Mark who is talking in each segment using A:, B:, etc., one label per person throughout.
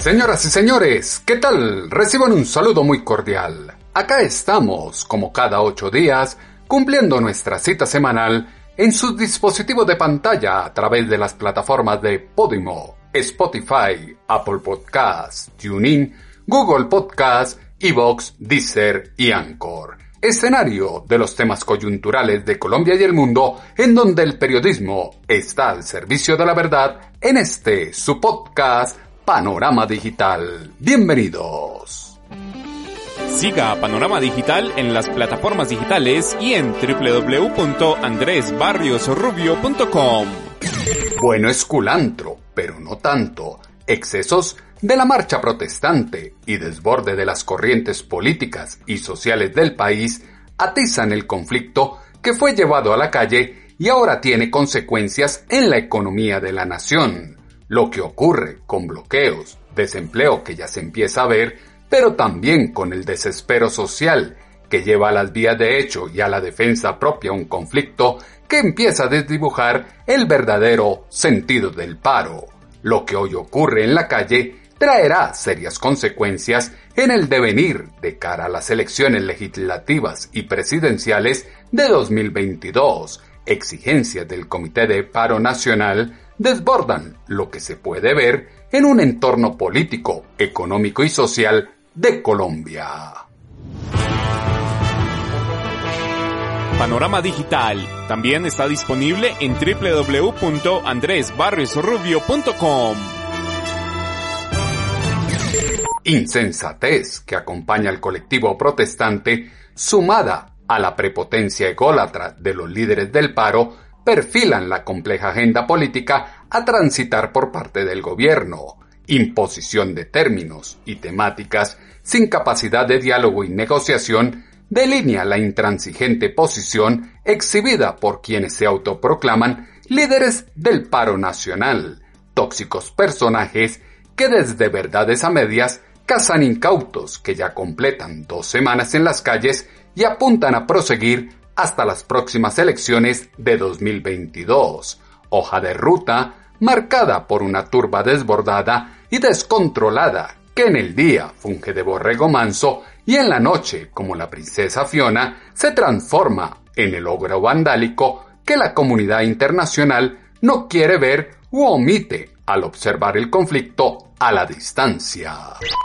A: Señoras y señores, ¿qué tal? Reciban un saludo muy cordial. Acá estamos, como cada ocho días, cumpliendo nuestra cita semanal en su dispositivo de pantalla a través de las plataformas de Podimo, Spotify, Apple Podcasts, TuneIn, Google Podcasts, Evox, Deezer y Anchor. Escenario de los temas coyunturales de Colombia y el mundo en donde el periodismo está al servicio de la verdad en este su podcast Panorama Digital. Bienvenidos.
B: Siga Panorama Digital en las plataformas digitales y en www.andresbarriosrubio.com.
A: Bueno es culantro, pero no tanto. Excesos de la marcha protestante y desborde de las corrientes políticas y sociales del país atizan el conflicto que fue llevado a la calle y ahora tiene consecuencias en la economía de la nación lo que ocurre con bloqueos, desempleo que ya se empieza a ver, pero también con el desespero social que lleva a las vías de hecho y a la defensa propia un conflicto que empieza a desdibujar el verdadero sentido del paro. Lo que hoy ocurre en la calle traerá serias consecuencias en el devenir de cara a las elecciones legislativas y presidenciales de 2022, exigencias del Comité de Paro Nacional desbordan lo que se puede ver en un entorno político, económico y social de Colombia.
B: Panorama Digital también está disponible en www.andresbarriosrubio.com.
A: Insensatez que acompaña al colectivo protestante, sumada a la prepotencia ególatra de los líderes del paro, perfilan la compleja agenda política a transitar por parte del gobierno, imposición de términos y temáticas sin capacidad de diálogo y negociación, delinea la intransigente posición exhibida por quienes se autoproclaman líderes del paro nacional, tóxicos personajes que desde verdades a medias cazan incautos que ya completan dos semanas en las calles y apuntan a proseguir hasta las próximas elecciones de 2022, hoja de ruta marcada por una turba desbordada y descontrolada que en el día funge de borrego manso y en la noche, como la princesa Fiona, se transforma en el ogro vandálico que la comunidad internacional no quiere ver u omite al observar el conflicto a la distancia.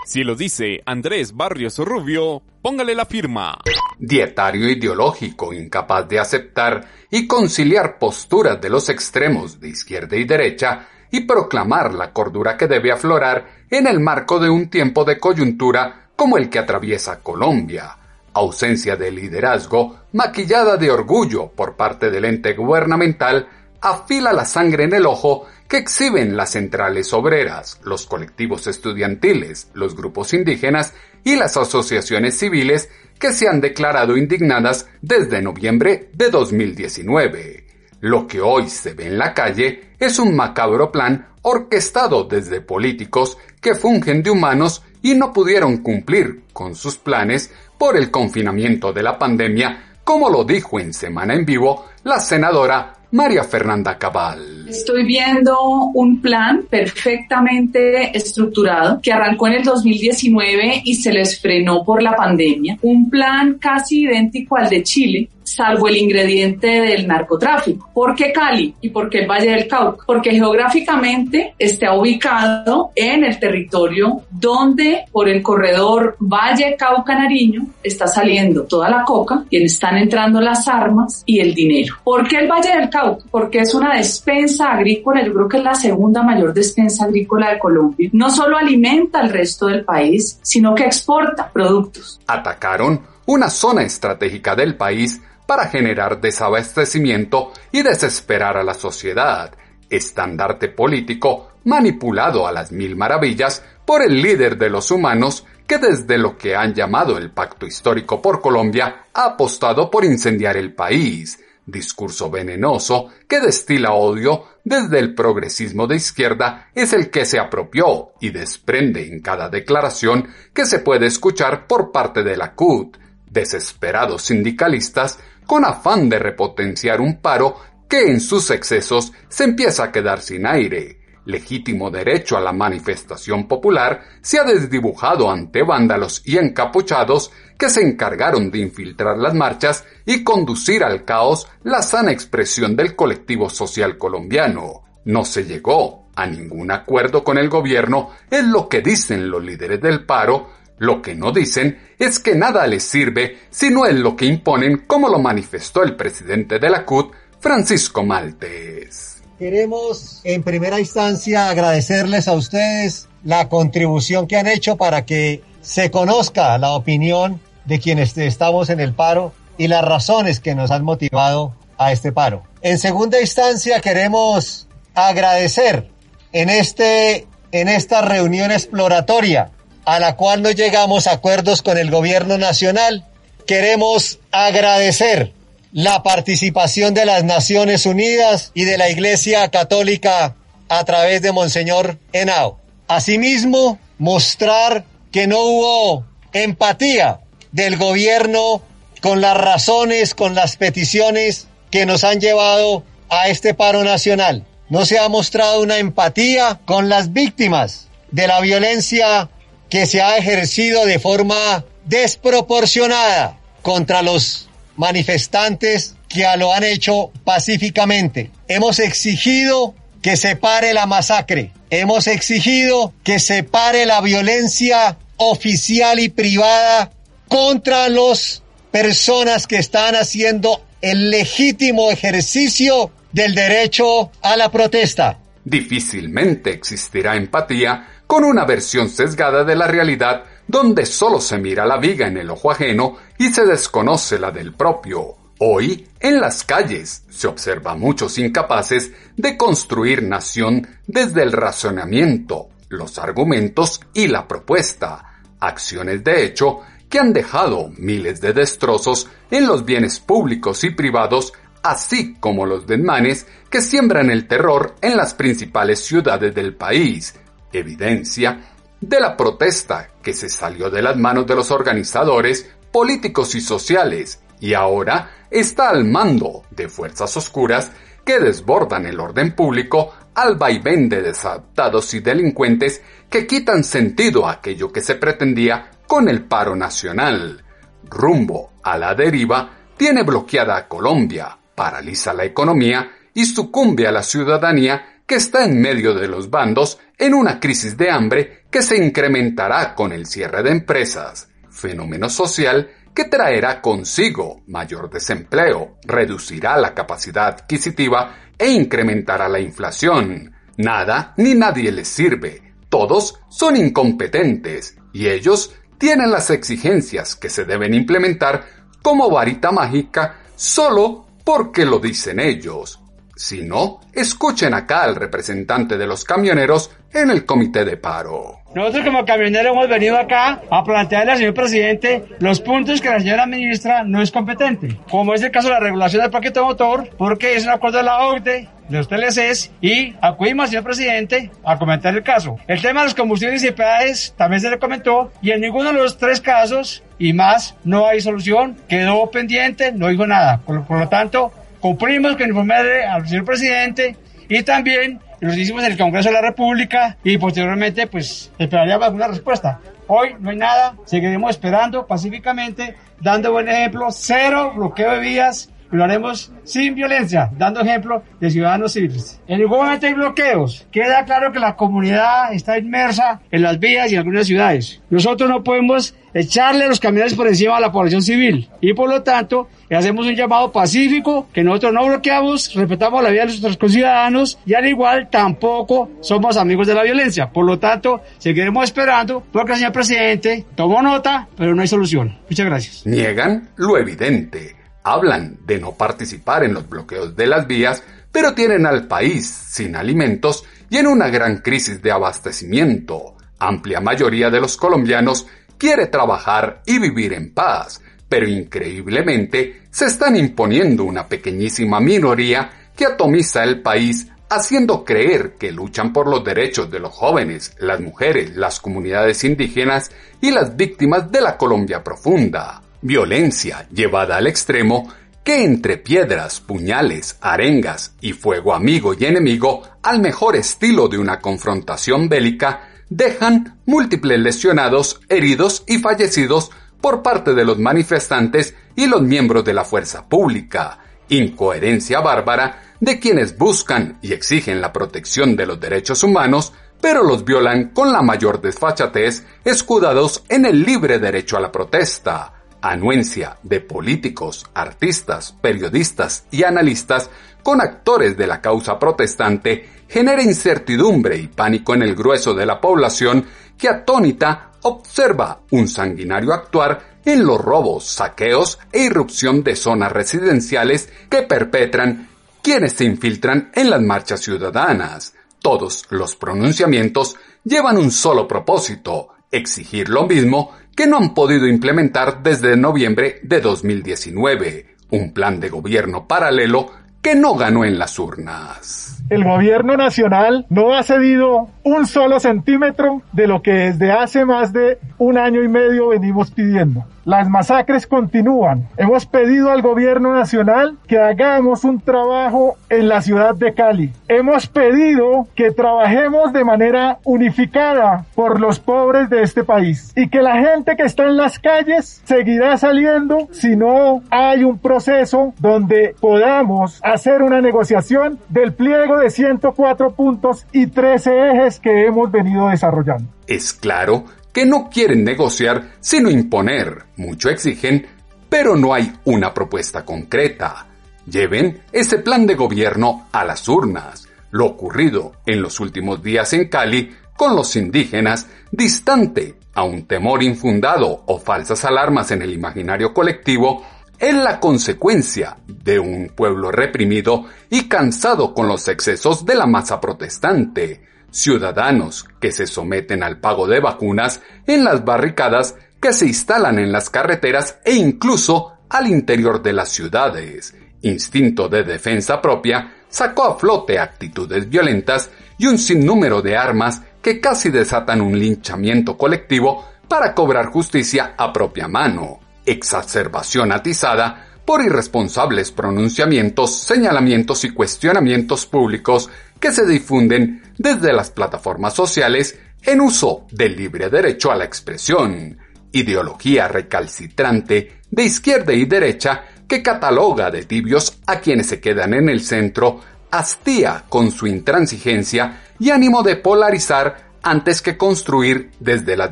B: Si lo dice Andrés Barrios Rubio, póngale la firma.
A: Dietario ideológico incapaz de aceptar y conciliar posturas de los extremos de izquierda y derecha y proclamar la cordura que debe aflorar en el marco de un tiempo de coyuntura como el que atraviesa Colombia. Ausencia de liderazgo, maquillada de orgullo por parte del ente gubernamental, afila la sangre en el ojo que exhiben las centrales obreras, los colectivos estudiantiles, los grupos indígenas y las asociaciones civiles que se han declarado indignadas desde noviembre de 2019. Lo que hoy se ve en la calle es un macabro plan orquestado desde políticos que fungen de humanos y no pudieron cumplir con sus planes por el confinamiento de la pandemia, como lo dijo en Semana en Vivo la senadora María Fernanda Cabal.
C: Estoy viendo un plan perfectamente estructurado que arrancó en el 2019 y se les frenó por la pandemia. Un plan casi idéntico al de Chile, salvo el ingrediente del narcotráfico. ¿Por qué Cali y por qué el Valle del Cauca? Porque geográficamente está ubicado en el territorio donde por el corredor Valle Cauca Nariño está saliendo toda la coca, quienes están entrando las armas y el dinero. ¿Por qué el Valle del Cauca? Porque es una despensa agrícola, yo creo que es la segunda mayor despensa agrícola de Colombia. No solo alimenta al resto del país, sino que exporta productos.
A: Atacaron una zona estratégica del país para generar desabastecimiento y desesperar a la sociedad, estandarte político manipulado a las mil maravillas por el líder de los humanos que desde lo que han llamado el Pacto Histórico por Colombia ha apostado por incendiar el país, discurso venenoso que destila odio desde el progresismo de izquierda es el que se apropió y desprende en cada declaración que se puede escuchar por parte de la CUT, desesperados sindicalistas con afán de repotenciar un paro que en sus excesos se empieza a quedar sin aire. Legítimo derecho a la manifestación popular se ha desdibujado ante vándalos y encapuchados que se encargaron de infiltrar las marchas y conducir al caos la sana expresión del colectivo social colombiano. No se llegó a ningún acuerdo con el gobierno, es lo que dicen los líderes del paro, lo que no dicen es que nada les sirve si no es lo que imponen como lo manifestó el presidente de la CUT, Francisco Maltes.
D: Queremos en primera instancia agradecerles a ustedes la contribución que han hecho para que se conozca la opinión de quienes estamos en el paro y las razones que nos han motivado a este paro. En segunda instancia queremos agradecer en este en esta reunión exploratoria a la cual no llegamos a acuerdos con el gobierno nacional. Queremos agradecer la participación de las Naciones Unidas y de la Iglesia Católica a través de Monseñor Henao. Asimismo, mostrar que no hubo empatía del gobierno con las razones, con las peticiones que nos han llevado a este paro nacional. No se ha mostrado una empatía con las víctimas de la violencia que se ha ejercido de forma desproporcionada contra los manifestantes que lo han hecho pacíficamente. Hemos exigido que se pare la masacre. Hemos exigido que se pare la violencia oficial y privada contra las personas que están haciendo el legítimo ejercicio del derecho a la protesta.
A: Difícilmente existirá empatía con una versión sesgada de la realidad donde solo se mira la viga en el ojo ajeno y se desconoce la del propio. Hoy, en las calles, se observa muchos incapaces de construir nación desde el razonamiento, los argumentos y la propuesta, acciones de hecho que han dejado miles de destrozos en los bienes públicos y privados, así como los desmanes que siembran el terror en las principales ciudades del país, evidencia de la protesta que se salió de las manos de los organizadores políticos y sociales y ahora está al mando de fuerzas oscuras que desbordan el orden público al vaivén de desadaptados y delincuentes que quitan sentido a aquello que se pretendía con el paro nacional. Rumbo a la deriva, tiene bloqueada a Colombia, paraliza la economía y sucumbe a la ciudadanía que está en medio de los bandos en una crisis de hambre que se incrementará con el cierre de empresas, fenómeno social que traerá consigo mayor desempleo, reducirá la capacidad adquisitiva e incrementará la inflación. Nada ni nadie les sirve, todos son incompetentes y ellos tienen las exigencias que se deben implementar como varita mágica solo porque lo dicen ellos. Si no, escuchen acá al representante de los camioneros en el comité de paro.
E: Nosotros como camioneros hemos venido acá a plantearle al señor presidente los puntos que la señora ministra no es competente, como es el caso de la regulación del paquete motor, porque es un acuerdo de la OCDE, de los TLCs, y acudimos al señor presidente a comentar el caso. El tema de los combustibles y peajes también se le comentó, y en ninguno de los tres casos y más no hay solución, quedó pendiente, no dijo nada. Por, por lo tanto, cumplimos con informar al señor presidente y también lo hicimos en el Congreso de la República y posteriormente pues esperaríamos alguna respuesta. Hoy no hay nada, seguiremos esperando pacíficamente, dando buen ejemplo, cero bloqueo de vías, lo haremos sin violencia, dando ejemplo de ciudadanos civiles. En ningún momento hay bloqueos. Queda claro que la comunidad está inmersa en las vías y en algunas ciudades. Nosotros no podemos echarle los camiones por encima a la población civil y por lo tanto hacemos un llamado pacífico que nosotros no bloqueamos, respetamos la vida de nuestros conciudadanos y al igual tampoco somos amigos de la violencia. Por lo tanto, seguiremos esperando porque el señor presidente tomó nota, pero no hay solución. Muchas gracias.
A: Niegan lo evidente hablan de no participar en los bloqueos de las vías, pero tienen al país sin alimentos y en una gran crisis de abastecimiento. Amplia mayoría de los colombianos quiere trabajar y vivir en paz, pero increíblemente se están imponiendo una pequeñísima minoría que atomiza el país haciendo creer que luchan por los derechos de los jóvenes, las mujeres, las comunidades indígenas y las víctimas de la Colombia profunda. Violencia llevada al extremo que entre piedras, puñales, arengas y fuego amigo y enemigo, al mejor estilo de una confrontación bélica, dejan múltiples lesionados, heridos y fallecidos por parte de los manifestantes y los miembros de la fuerza pública, incoherencia bárbara de quienes buscan y exigen la protección de los derechos humanos, pero los violan con la mayor desfachatez, escudados en el libre derecho a la protesta. Anuencia de políticos, artistas, periodistas y analistas con actores de la causa protestante genera incertidumbre y pánico en el grueso de la población que atónita observa un sanguinario actuar en los robos, saqueos e irrupción de zonas residenciales que perpetran quienes se infiltran en las marchas ciudadanas. Todos los pronunciamientos llevan un solo propósito, exigir lo mismo que no han podido implementar desde noviembre de 2019, un plan de gobierno paralelo que no ganó en las urnas.
F: El gobierno nacional no ha cedido un solo centímetro de lo que desde hace más de un año y medio venimos pidiendo. Las masacres continúan. Hemos pedido al gobierno nacional que hagamos un trabajo en la ciudad de Cali. Hemos pedido que trabajemos de manera unificada por los pobres de este país y que la gente que está en las calles seguirá saliendo si no hay un proceso donde podamos hacer una negociación del pliego de 104 puntos y 13 ejes que hemos venido desarrollando.
A: Es claro que no quieren negociar sino imponer. Mucho exigen, pero no hay una propuesta concreta. Lleven ese plan de gobierno a las urnas. Lo ocurrido en los últimos días en Cali con los indígenas, distante a un temor infundado o falsas alarmas en el imaginario colectivo, es la consecuencia de un pueblo reprimido y cansado con los excesos de la masa protestante ciudadanos que se someten al pago de vacunas en las barricadas que se instalan en las carreteras e incluso al interior de las ciudades. Instinto de defensa propia sacó a flote actitudes violentas y un sinnúmero de armas que casi desatan un linchamiento colectivo para cobrar justicia a propia mano. Exacerbación atizada por irresponsables pronunciamientos, señalamientos y cuestionamientos públicos que se difunden desde las plataformas sociales en uso del libre derecho a la expresión, ideología recalcitrante de izquierda y derecha que cataloga de tibios a quienes se quedan en el centro, hastía con su intransigencia y ánimo de polarizar antes que construir desde las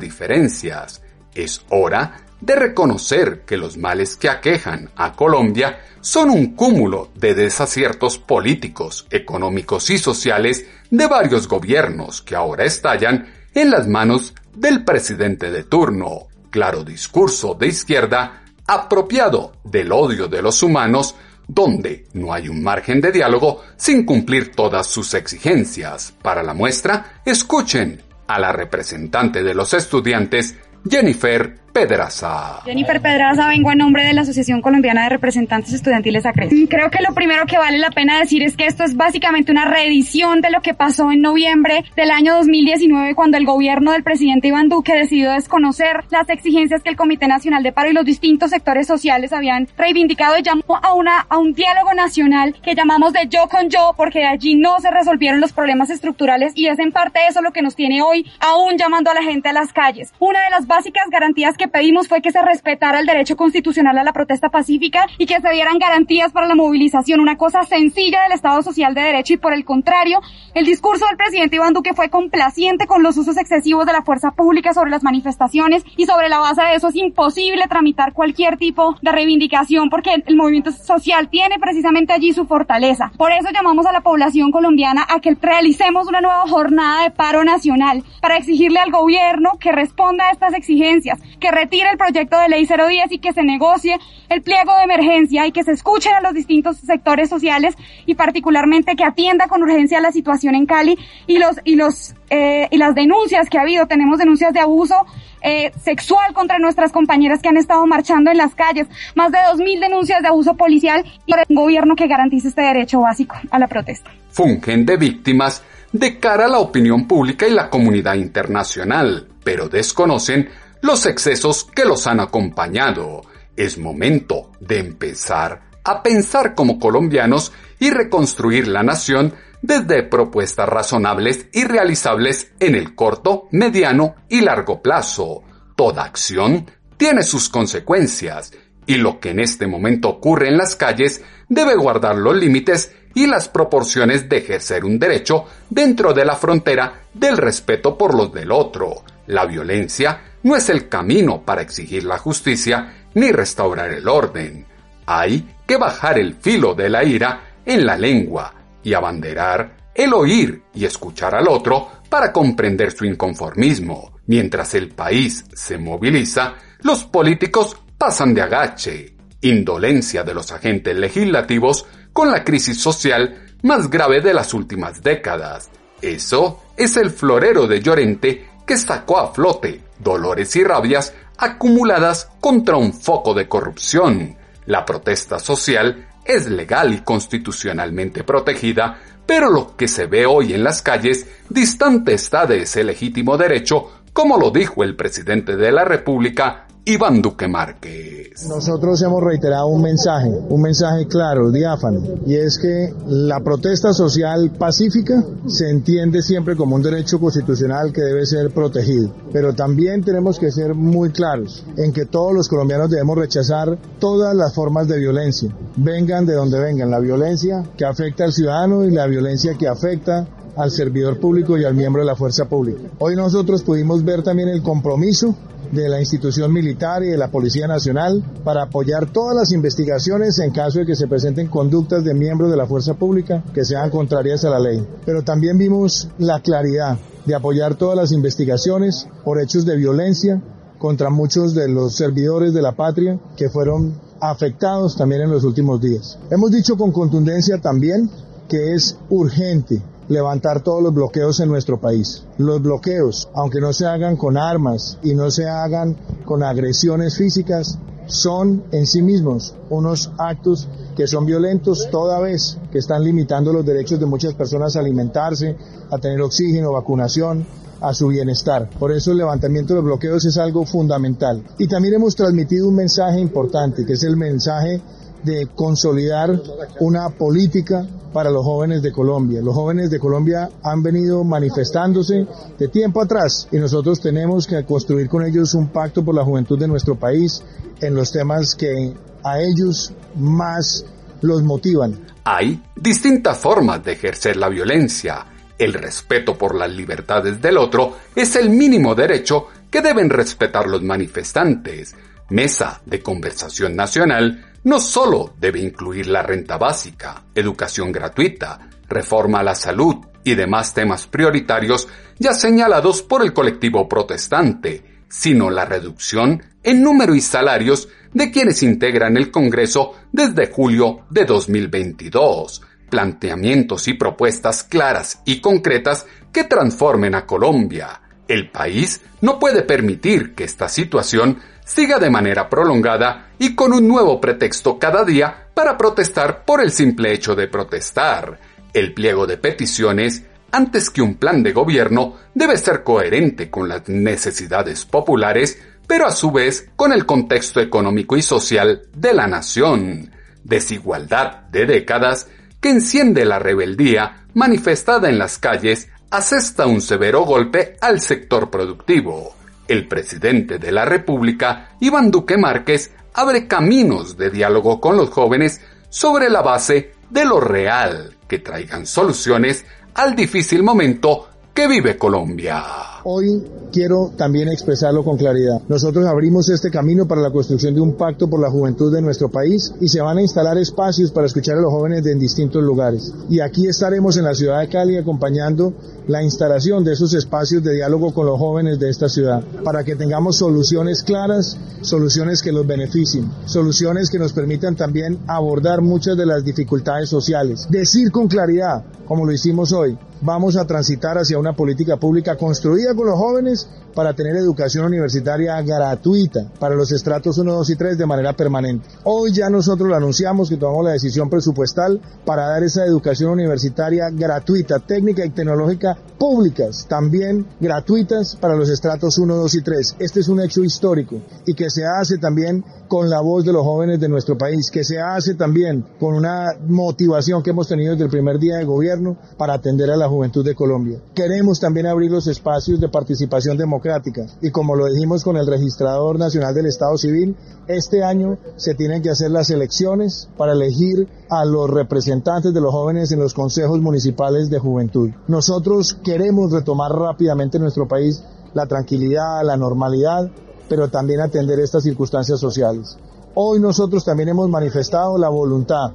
A: diferencias. Es hora de reconocer que los males que aquejan a Colombia son un cúmulo de desaciertos políticos, económicos y sociales de varios gobiernos que ahora estallan en las manos del presidente de turno. Claro discurso de izquierda apropiado del odio de los humanos donde no hay un margen de diálogo sin cumplir todas sus exigencias. Para la muestra, escuchen a la representante de los estudiantes, Jennifer Pedraza.
G: Jennifer Pedraza, vengo en nombre de la Asociación Colombiana de Representantes Estudiantiles ACRES. Creo que lo primero que vale la pena decir es que esto es básicamente una reedición de lo que pasó en noviembre del año 2019 cuando el gobierno del presidente Iván Duque decidió desconocer las exigencias que el Comité Nacional de Paro y los distintos sectores sociales habían reivindicado y llamó a, una, a un diálogo nacional que llamamos de yo con yo porque de allí no se resolvieron los problemas estructurales y es en parte eso lo que nos tiene hoy aún llamando a la gente a las calles. Una de las básicas garantías que pedimos fue que se respetara el derecho constitucional a la protesta pacífica y que se dieran garantías para la movilización, una cosa sencilla del Estado Social de Derecho y por el contrario, el discurso del presidente Iván Duque fue complaciente con los usos excesivos de la fuerza pública sobre las manifestaciones y sobre la base de eso es imposible tramitar cualquier tipo de reivindicación porque el movimiento social tiene precisamente allí su fortaleza. Por eso llamamos a la población colombiana a que realicemos una nueva jornada de paro nacional para exigirle al gobierno que responda a estas exigencias, que retire el proyecto de ley 010 y que se negocie el pliego de emergencia y que se escuchen a los distintos sectores sociales y particularmente que atienda con urgencia la situación en Cali y los y los eh, y las denuncias que ha habido. Tenemos denuncias de abuso eh, sexual contra nuestras compañeras que han estado marchando en las calles, más de 2.000 denuncias de abuso policial y un gobierno que garantice este derecho básico a la protesta.
A: Fungen de víctimas de cara a la opinión pública y la comunidad internacional, pero desconocen los excesos que los han acompañado. Es momento de empezar a pensar como colombianos y reconstruir la nación desde propuestas razonables y realizables en el corto, mediano y largo plazo. Toda acción tiene sus consecuencias y lo que en este momento ocurre en las calles debe guardar los límites y las proporciones de ejercer un derecho dentro de la frontera del respeto por los del otro. La violencia no es el camino para exigir la justicia ni restaurar el orden. Hay que bajar el filo de la ira en la lengua y abanderar el oír y escuchar al otro para comprender su inconformismo. Mientras el país se moviliza, los políticos pasan de agache. Indolencia de los agentes legislativos con la crisis social más grave de las últimas décadas. Eso es el florero de Llorente que sacó a flote dolores y rabias acumuladas contra un foco de corrupción. La protesta social es legal y constitucionalmente protegida, pero lo que se ve hoy en las calles distante está de ese legítimo derecho, como lo dijo el presidente de la República Iván Duque Márquez.
H: Nosotros hemos reiterado un mensaje, un mensaje claro, diáfano, y es que la protesta social pacífica se entiende siempre como un derecho constitucional que debe ser protegido. Pero también tenemos que ser muy claros en que todos los colombianos debemos rechazar todas las formas de violencia, vengan de donde vengan, la violencia que afecta al ciudadano y la violencia que afecta al servidor público y al miembro de la fuerza pública. Hoy nosotros pudimos ver también el compromiso de la institución militar y de la Policía Nacional para apoyar todas las investigaciones en caso de que se presenten conductas de miembros de la fuerza pública que sean contrarias a la ley. Pero también vimos la claridad de apoyar todas las investigaciones por hechos de violencia contra muchos de los servidores de la patria que fueron afectados también en los últimos días. Hemos dicho con contundencia también que es urgente levantar todos los bloqueos en nuestro país. Los bloqueos, aunque no se hagan con armas y no se hagan con agresiones físicas, son en sí mismos unos actos que son violentos toda vez que están limitando los derechos de muchas personas a alimentarse, a tener oxígeno, vacunación, a su bienestar. Por eso el levantamiento de los bloqueos es algo fundamental. Y también hemos transmitido un mensaje importante, que es el mensaje de consolidar una política para los jóvenes de Colombia. Los jóvenes de Colombia han venido manifestándose de tiempo atrás y nosotros tenemos que construir con ellos un pacto por la juventud de nuestro país en los temas que a ellos más los motivan.
A: Hay distintas formas de ejercer la violencia. El respeto por las libertades del otro es el mínimo derecho que deben respetar los manifestantes. Mesa de Conversación Nacional no solo debe incluir la renta básica, educación gratuita, reforma a la salud y demás temas prioritarios ya señalados por el colectivo protestante, sino la reducción en número y salarios de quienes integran el Congreso desde julio de 2022, planteamientos y propuestas claras y concretas que transformen a Colombia. El país no puede permitir que esta situación siga de manera prolongada y con un nuevo pretexto cada día para protestar por el simple hecho de protestar. El pliego de peticiones, antes que un plan de gobierno, debe ser coherente con las necesidades populares, pero a su vez con el contexto económico y social de la nación. Desigualdad de décadas que enciende la rebeldía manifestada en las calles asesta un severo golpe al sector productivo el presidente de la República, Iván Duque Márquez, abre caminos de diálogo con los jóvenes sobre la base de lo real que traigan soluciones al difícil momento que vive Colombia.
H: Hoy quiero también expresarlo con claridad. Nosotros abrimos este camino para la construcción de un pacto por la juventud de nuestro país y se van a instalar espacios para escuchar a los jóvenes de en distintos lugares. Y aquí estaremos en la ciudad de Cali acompañando la instalación de esos espacios de diálogo con los jóvenes de esta ciudad para que tengamos soluciones claras, soluciones que los beneficien, soluciones que nos permitan también abordar muchas de las dificultades sociales. Decir con claridad, como lo hicimos hoy, vamos a transitar hacia una política pública construida con los jóvenes para tener educación universitaria gratuita para los estratos 1, 2 y 3 de manera permanente. Hoy ya nosotros lo anunciamos que tomamos la decisión presupuestal para dar esa educación universitaria gratuita, técnica y tecnológica públicas, también gratuitas para los estratos 1, 2 y 3. Este es un hecho histórico y que se hace también con la voz de los jóvenes de nuestro país, que se hace también con una motivación que hemos tenido desde el primer día de gobierno para atender a la juventud de Colombia. Queremos también abrir los espacios de participación democrática y como lo dijimos con el registrador nacional del Estado Civil, este año se tienen que hacer las elecciones para elegir a los representantes de los jóvenes en los consejos municipales de juventud. Nosotros queremos retomar rápidamente en nuestro país la tranquilidad, la normalidad, pero también atender estas circunstancias sociales. Hoy nosotros también hemos manifestado la voluntad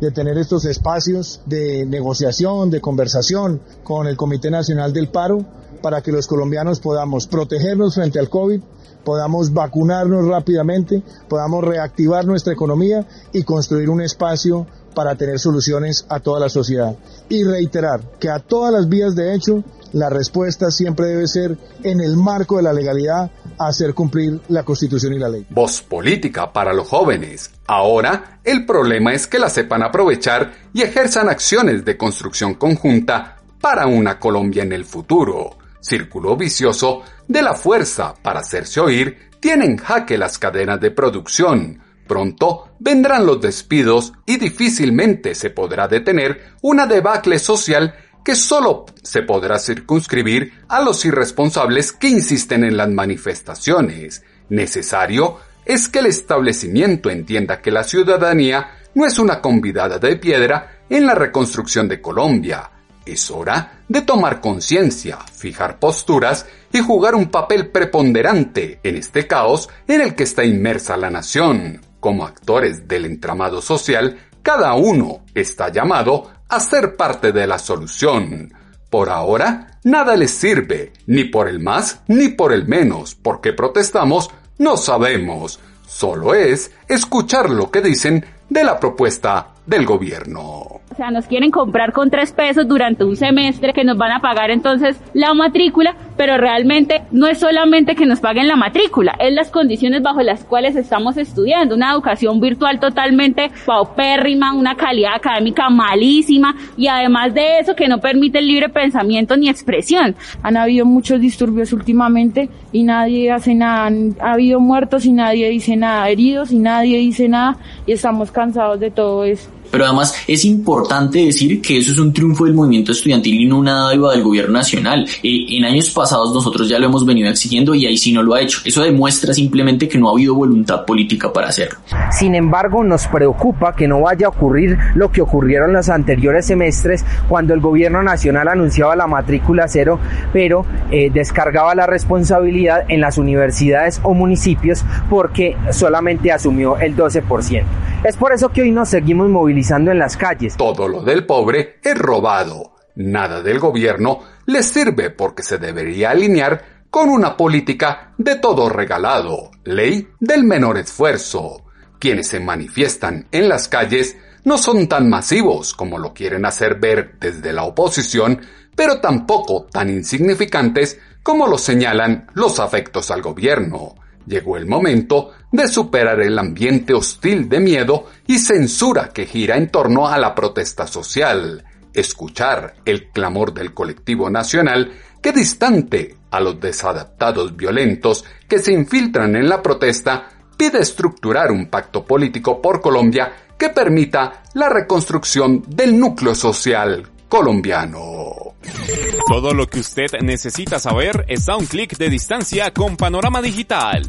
H: de tener estos espacios de negociación, de conversación con el Comité Nacional del Paro para que los colombianos podamos protegernos frente al COVID, podamos vacunarnos rápidamente, podamos reactivar nuestra economía y construir un espacio para tener soluciones a toda la sociedad. Y reiterar que a todas las vías de hecho, la respuesta siempre debe ser en el marco de la legalidad, hacer cumplir la Constitución y la ley.
A: Voz política para los jóvenes. Ahora, el problema es que la sepan aprovechar y ejerzan acciones de construcción conjunta para una Colombia en el futuro. Círculo vicioso de la fuerza para hacerse oír tiene en jaque las cadenas de producción. Pronto vendrán los despidos y difícilmente se podrá detener una debacle social que solo se podrá circunscribir a los irresponsables que insisten en las manifestaciones. Necesario es que el establecimiento entienda que la ciudadanía no es una convidada de piedra en la reconstrucción de Colombia. Es hora de tomar conciencia, fijar posturas y jugar un papel preponderante en este caos en el que está inmersa la nación. Como actores del entramado social, cada uno está llamado a ser parte de la solución. Por ahora, nada les sirve, ni por el más ni por el menos, porque protestamos, no sabemos. Solo es escuchar lo que dicen de la propuesta del gobierno.
I: O sea, nos quieren comprar con tres pesos durante un semestre que nos van a pagar entonces la matrícula, pero realmente no es solamente que nos paguen la matrícula, es las condiciones bajo las cuales estamos estudiando. Una educación virtual totalmente paupérrima, una calidad académica malísima y además de eso que no permite el libre pensamiento ni expresión.
J: Han habido muchos disturbios últimamente y nadie hace nada. Ha habido muertos y nadie dice nada, heridos y nadie dice nada y estamos cansados de todo esto.
K: Pero además es importante decir que eso es un triunfo del movimiento estudiantil y no una dádiva del gobierno nacional. Eh, en años pasados nosotros ya lo hemos venido exigiendo y ahí sí no lo ha hecho. Eso demuestra simplemente que no ha habido voluntad política para hacerlo.
L: Sin embargo, nos preocupa que no vaya a ocurrir lo que ocurrieron los anteriores semestres cuando el gobierno nacional anunciaba la matrícula cero, pero eh, descargaba la responsabilidad en las universidades o municipios porque solamente asumió el 12%. Es por eso que hoy nos seguimos movilizando en las calles.
A: Todo lo del pobre es robado. Nada del gobierno les sirve porque se debería alinear con una política de todo regalado, ley del menor esfuerzo. Quienes se manifiestan en las calles no son tan masivos como lo quieren hacer ver desde la oposición, pero tampoco tan insignificantes como lo señalan los afectos al gobierno. Llegó el momento de superar el ambiente hostil de miedo y censura que gira en torno a la protesta social, escuchar el clamor del colectivo nacional que distante a los desadaptados violentos que se infiltran en la protesta, pide estructurar un pacto político por Colombia que permita la reconstrucción del núcleo social colombiano.
B: Todo lo que usted necesita saber está a un clic de distancia con Panorama Digital.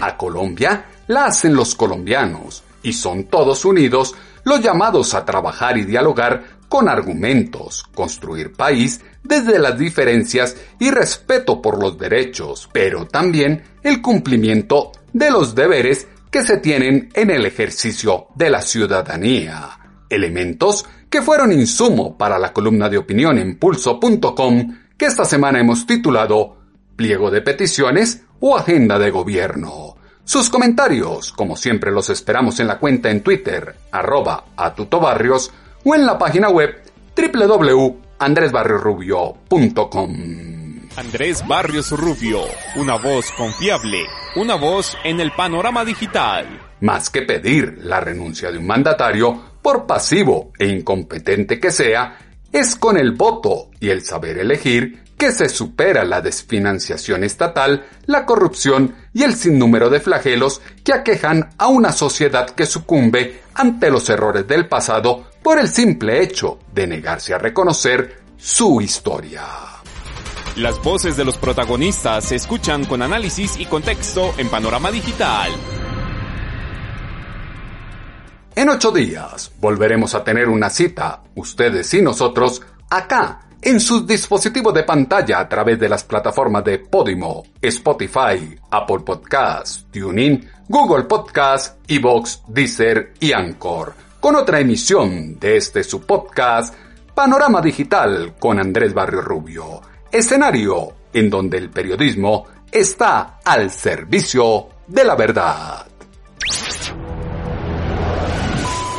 A: A Colombia la hacen los colombianos y son todos unidos los llamados a trabajar y dialogar con argumentos, construir país desde las diferencias y respeto por los derechos, pero también el cumplimiento de los deberes que se tienen en el ejercicio de la ciudadanía. Elementos que fueron insumo para la columna de opinión en pulso.com que esta semana hemos titulado Pliego de peticiones o agenda de gobierno. Sus comentarios, como siempre, los esperamos en la cuenta en Twitter, arroba atutobarrios, o en la página web www.andresbarriosrubio.com.
B: Andrés Barrios Rubio, una voz confiable, una voz en el panorama digital.
A: Más que pedir la renuncia de un mandatario, por pasivo e incompetente que sea, es con el voto y el saber elegir que se supera la desfinanciación estatal, la corrupción y el sinnúmero de flagelos que aquejan a una sociedad que sucumbe ante los errores del pasado por el simple hecho de negarse a reconocer su historia.
B: Las voces de los protagonistas se escuchan con análisis y contexto en Panorama Digital.
A: En ocho días volveremos a tener una cita, ustedes y nosotros, acá, en sus dispositivos de pantalla a través de las plataformas de Podimo, Spotify, Apple Podcasts, TuneIn, Google Podcasts, Evox, Deezer y Anchor, con otra emisión de este su podcast, Panorama Digital con Andrés Barrio Rubio, escenario en donde el periodismo está al servicio de la verdad.